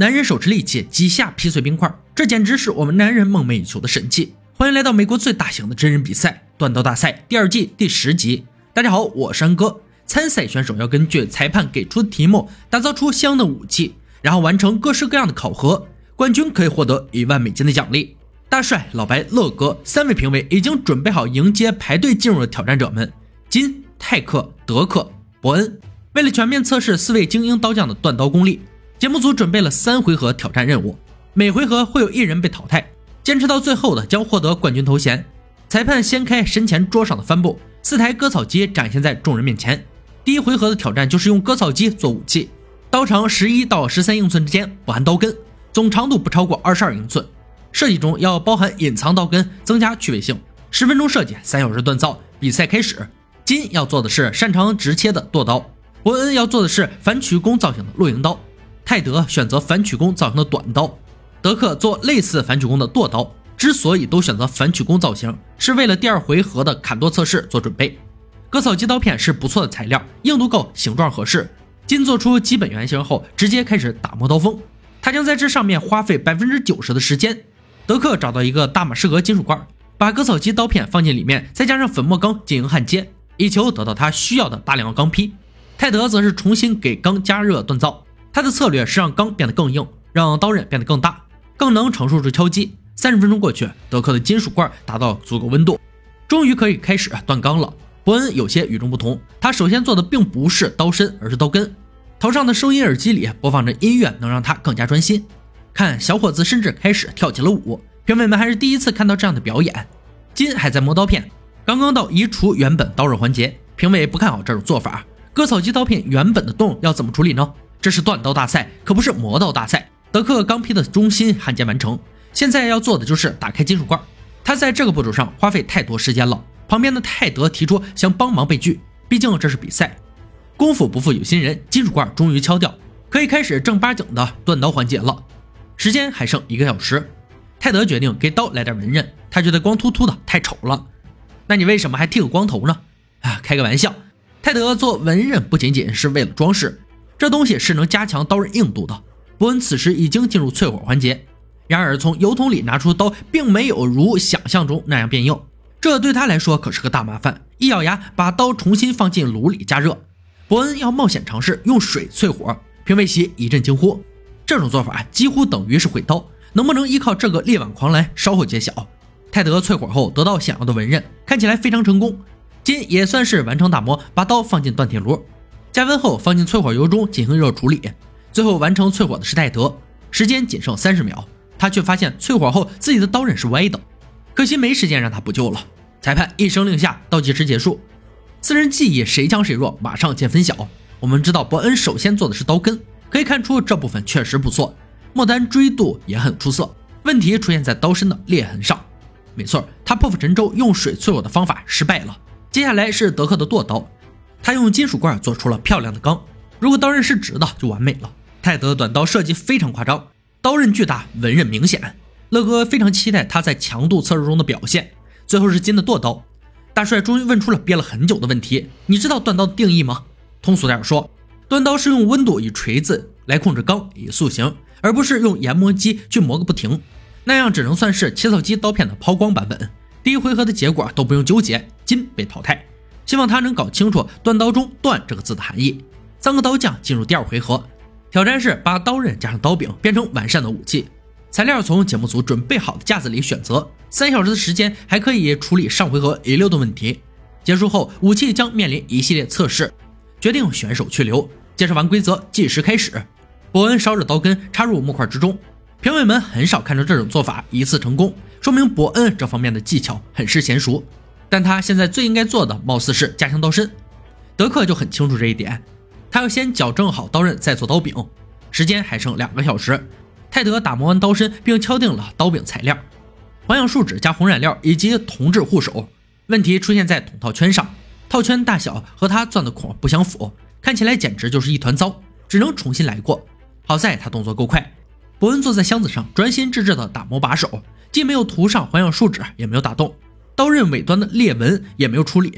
男人手持利器几下劈碎冰块，这简直是我们男人梦寐以求的神器。欢迎来到美国最大型的真人比赛——断刀大赛第二季第十集。大家好，我是安哥。参赛选手要根据裁判给出的题目，打造出相应的武器，然后完成各式各样的考核。冠军可以获得一万美金的奖励。大帅、老白、乐哥三位评委已经准备好迎接排队进入的挑战者们：金、泰克、德克、伯恩。为了全面测试四位精英刀匠的断刀功力。节目组准备了三回合挑战任务，每回合会有一人被淘汰，坚持到最后的将获得冠军头衔。裁判掀开身前桌上的帆布，四台割草机展现在众人面前。第一回合的挑战就是用割草机做武器，刀长十一到十三英寸之间，不含刀根，总长度不超过二十二英寸。设计中要包含隐藏刀根，增加趣味性。十分钟设计，三小时锻造。比赛开始，金要做的是擅长直切的剁刀，伯恩要做的是反曲弓造型的露营刀。泰德选择反曲弓造型的短刀，德克做类似反曲弓的剁刀。之所以都选择反曲弓造型，是为了第二回合的砍剁测试做准备。割草机刀片是不错的材料，硬度够，形状合适。金做出基本原型后，直接开始打磨刀锋。他将在这上面花费百分之九十的时间。德克找到一个大马士革金属罐，把割草机刀片放进里面，再加上粉末钢进行焊接，以求得到他需要的大量钢坯。泰德则是重新给钢加热锻造。他的策略是让钢变得更硬，让刀刃变得更大，更能承受住敲击。三十分钟过去，德克的金属罐达到足够温度，终于可以开始断钢了。伯恩有些与众不同，他首先做的并不是刀身，而是刀根。头上的收音耳机里播放着音乐，能让他更加专心。看，小伙子甚至开始跳起了舞。评委们还是第一次看到这样的表演。金还在磨刀片，刚刚到移除原本刀刃环节，评委不看好这种做法。割草机刀片原本的洞要怎么处理呢？这是断刀大赛，可不是磨刀大赛。德克刚批的中心焊接完成，现在要做的就是打开金属罐。他在这个步骤上花费太多时间了。旁边的泰德提出想帮忙被拒，毕竟这是比赛。功夫不负有心人，金属罐终于敲掉，可以开始正八经的断刀环节了。时间还剩一个小时，泰德决定给刀来点纹刃，他觉得光秃秃的太丑了。那你为什么还剃个光头呢？啊，开个玩笑。泰德做纹刃不仅仅是为了装饰。这东西是能加强刀刃硬度的。伯恩此时已经进入淬火环节，然而从油桶里拿出刀，并没有如想象中那样变硬，这对他来说可是个大麻烦。一咬牙，把刀重新放进炉里加热。伯恩要冒险尝试用水淬火，评委席一阵惊呼。这种做法几乎等于是毁刀，能不能依靠这个力挽狂澜，稍后揭晓。泰德淬火后得到想要的纹刃，看起来非常成功。金也算是完成打磨，把刀放进锻铁炉。加温后放进淬火油中进行热处理，最后完成淬火的是泰德，时间仅剩三十秒，他却发现淬火后自己的刀刃是歪的，可惜没时间让他补救了。裁判一声令下，倒计时结束，四人技艺谁强谁弱，马上见分晓。我们知道伯恩首先做的是刀根，可以看出这部分确实不错，末端锥度也很出色。问题出现在刀身的裂痕上，没错，他破釜沉舟用水淬火的方法失败了。接下来是德克的剁刀。他用金属罐做出了漂亮的钢，如果刀刃是直的就完美了。泰德的短刀设计非常夸张，刀刃巨大，纹刃明显。乐哥非常期待他在强度测试中的表现。最后是金的剁刀，大帅终于问出了憋了很久的问题：你知道断刀的定义吗？通俗点说，断刀是用温度以锤子来控制钢以塑形，而不是用研磨机去磨个不停，那样只能算是切削机刀片的抛光版本。第一回合的结果都不用纠结，金被淘汰。希望他能搞清楚断刀中“断”这个字的含义。三个刀匠进入第二回合，挑战是把刀刃加上刀柄变成完善的武器。材料从节目组准备好的架子里选择。三小时的时间还可以处理上回合遗留的问题。结束后，武器将面临一系列测试，决定选手去留。介绍完规则，计时开始。伯恩烧热刀根插入木块之中。评委们很少看到这种做法一次成功，说明伯恩这方面的技巧很是娴熟。但他现在最应该做的，貌似是加强刀身。德克就很清楚这一点，他要先矫正好刀刃，再做刀柄。时间还剩两个小时。泰德打磨完刀身，并敲定了刀柄材料：环氧树脂加红染料以及铜质护手。问题出现在筒套圈上，套圈大小和他钻的孔不相符，看起来简直就是一团糟，只能重新来过。好在他动作够快。伯恩坐在箱子上，专心致志地打磨把手，既没有涂上环氧树脂，也没有打洞。刀刃尾端的裂纹也没有处理，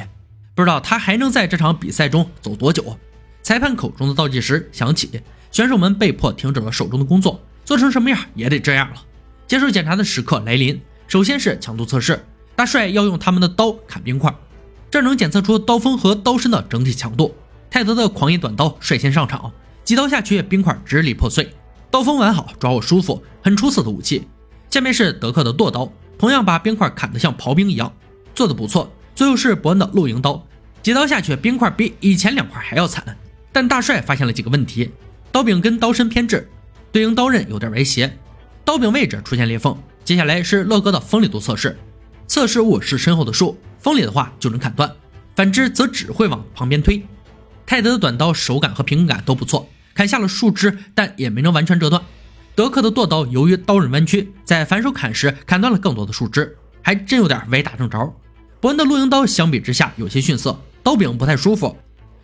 不知道他还能在这场比赛中走多久。裁判口中的倒计时响起，选手们被迫停止了手中的工作，做成什么样也得这样了。接受检查的时刻来临，首先是强度测试，大帅要用他们的刀砍冰块，这能检测出刀锋和刀身的整体强度。泰德的狂野短刀率先上场，几刀下去，冰块支离破碎，刀锋完好，抓握舒服，很出色的武器。下面是德克的剁刀，同样把冰块砍得像刨冰一样，做的不错。最后是伯恩的露营刀，几刀下去，冰块比以前两块还要惨。但大帅发现了几个问题：刀柄跟刀身偏置，对应刀刃有点歪斜，刀柄位置出现裂缝。接下来是乐哥的锋利度测试，测试物是身后的树，锋利的话就能砍断，反之则只会往旁边推。泰德的短刀手感和平衡感都不错，砍下了树枝，但也没能完全折断。德克的剁刀由于刀刃弯曲，在反手砍时砍断了更多的树枝，还真有点歪打正着。伯恩的露营刀相比之下有些逊色，刀柄不太舒服，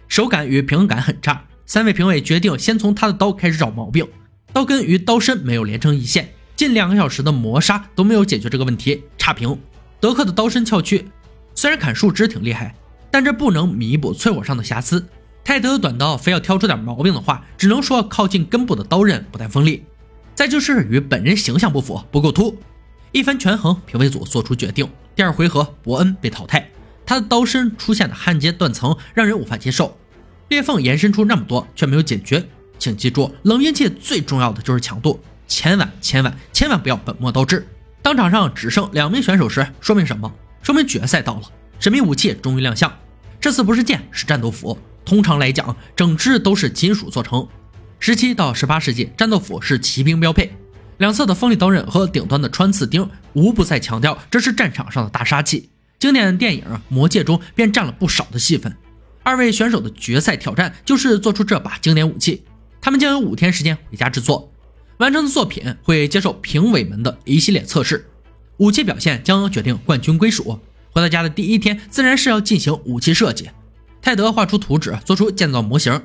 手感与平衡感很差。三位评委决定先从他的刀开始找毛病，刀根与刀身没有连成一线，近两个小时的磨砂都没有解决这个问题，差评。德克的刀身翘曲，虽然砍树枝挺厉害，但这不能弥补淬火上的瑕疵。泰德的短刀非要挑出点毛病的话，只能说靠近根部的刀刃不太锋利。再就是与本人形象不符，不够凸。一番权衡，评委组做出决定：第二回合，伯恩被淘汰。他的刀身出现的焊接断层让人无法接受，裂缝延伸出那么多却没有解决。请记住，冷兵器最重要的就是强度，千万千万千万不要本末倒置。当场上只剩两名选手时，说明什么？说明决赛到了，神秘武器终于亮相。这次不是剑，是战斗斧。通常来讲，整只都是金属做成。十七到十八世纪，战斗斧是骑兵标配，两侧的锋利刀刃和顶端的穿刺钉，无不在强调这是战场上的大杀器。经典电影《魔戒》中便占了不少的戏份。二位选手的决赛挑战就是做出这把经典武器，他们将有五天时间回家制作，完成的作品会接受评委们的一系列测试，武器表现将决定冠军归属。回到家的第一天，自然是要进行武器设计。泰德画出图纸，做出建造模型。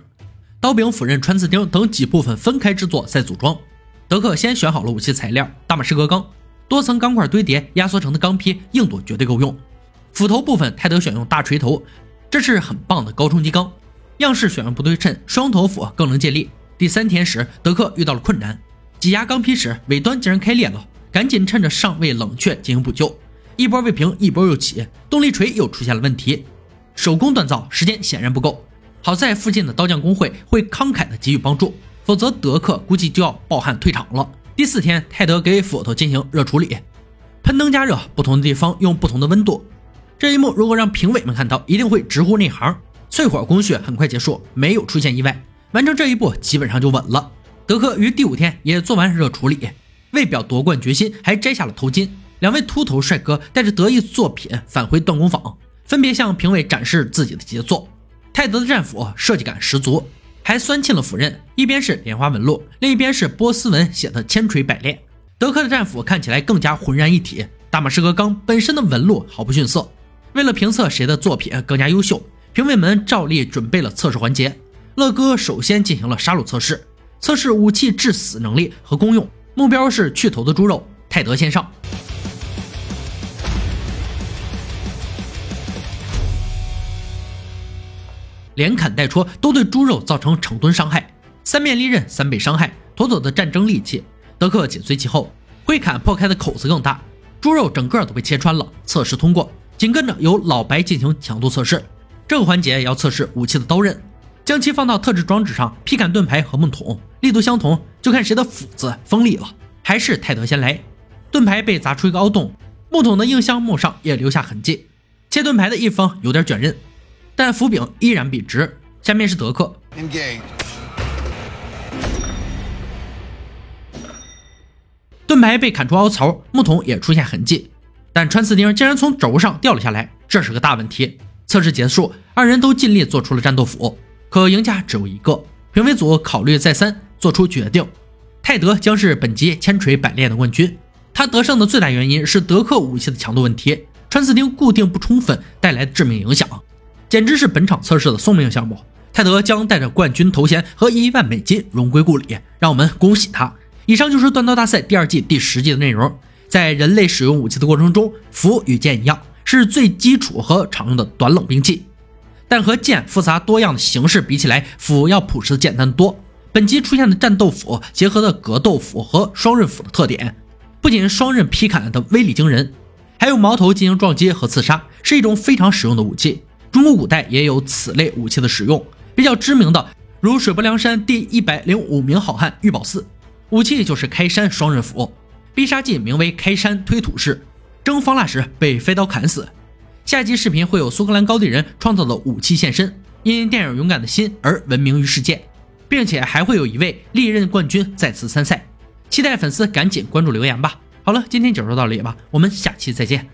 刀柄、斧刃、穿刺钉等几部分分开制作，再组装。德克先选好了武器材料：大马士革钢，多层钢块堆叠压缩成的钢坯，硬度绝对够用。斧头部分，泰德选用大锤头，这是很棒的高冲击钢。样式选用不对称，双头斧更能借力。第三天时，德克遇到了困难，挤压钢坯时尾端竟然开裂了，赶紧趁着尚未冷却进行补救。一波未平，一波又起，动力锤又出现了问题，手工锻造时间显然不够。好在附近的刀匠工会会慷慨的给予帮助，否则德克估计就要抱憾退场了。第四天，泰德给斧头进行热处理，喷灯加热，不同的地方用不同的温度。这一幕如果让评委们看到，一定会直呼内行。淬火工序很快结束，没有出现意外，完成这一步基本上就稳了。德克于第五天也做完热处理，为表夺冠决心，还摘下了头巾。两位秃头帅哥带着得意作品返回锻工坊，分别向评委展示自己的杰作。泰德的战斧设计感十足，还酸沁了斧刃，一边是莲花纹路，另一边是波斯纹，写的千锤百炼。德克的战斧看起来更加浑然一体，大马士革钢本身的纹路毫不逊色。为了评测谁的作品更加优秀，评委们照例准备了测试环节。乐哥首先进行了杀戮测试，测试武器致死能力和功用，目标是去头的猪肉。泰德先上。连砍带戳都对猪肉造成成吨伤害，三面利刃三倍伤害，妥妥的战争利器。德克紧随其后，挥砍破开的口子更大，猪肉整个都被切穿了。测试通过，紧跟着由老白进行强度测试。这个环节要测试武器的刀刃，将其放到特制装置上劈砍盾牌和木桶，力度相同，就看谁的斧子锋利了。还是泰德先来，盾牌被砸出一个凹洞，木桶的硬橡木上也留下痕迹，切盾牌的一方有点卷刃。但斧柄依然笔直。下面是德克，盾牌被砍出凹槽，木桶也出现痕迹，但穿刺钉竟然从轴上掉了下来，这是个大问题。测试结束，二人都尽力做出了战斗斧，可赢家只有一个。评委组考虑再三，做出决定：泰德将是本集千锤百炼的冠军。他得胜的最大原因是德克武器的强度问题，穿刺钉固定不充分带来的致命影响。简直是本场测试的送命项目，泰德将带着冠军头衔和一万美金荣归故里，让我们恭喜他。以上就是断刀大赛第二季第十集的内容。在人类使用武器的过程中，斧与剑一样，是最基础和常用的短冷兵器，但和剑复杂多样的形式比起来，斧要朴实简单多。本集出现的战斗斧结合了格斗斧和双刃斧的特点，不仅双刃劈砍的威力惊人，还有矛头进行撞击和刺杀，是一种非常实用的武器。中国古代也有此类武器的使用，比较知名的如水泊梁山第一百零五名好汉玉宝寺，武器就是开山双刃斧，必杀技名为开山推土式，征方腊时被飞刀砍死。下集视频会有苏格兰高地人创造的武器现身，因电影《勇敢的心》而闻名于世界。并且还会有一位历任冠军再次参赛，期待粉丝赶紧关注留言吧。好了，今天就说到这里吧，我们下期再见。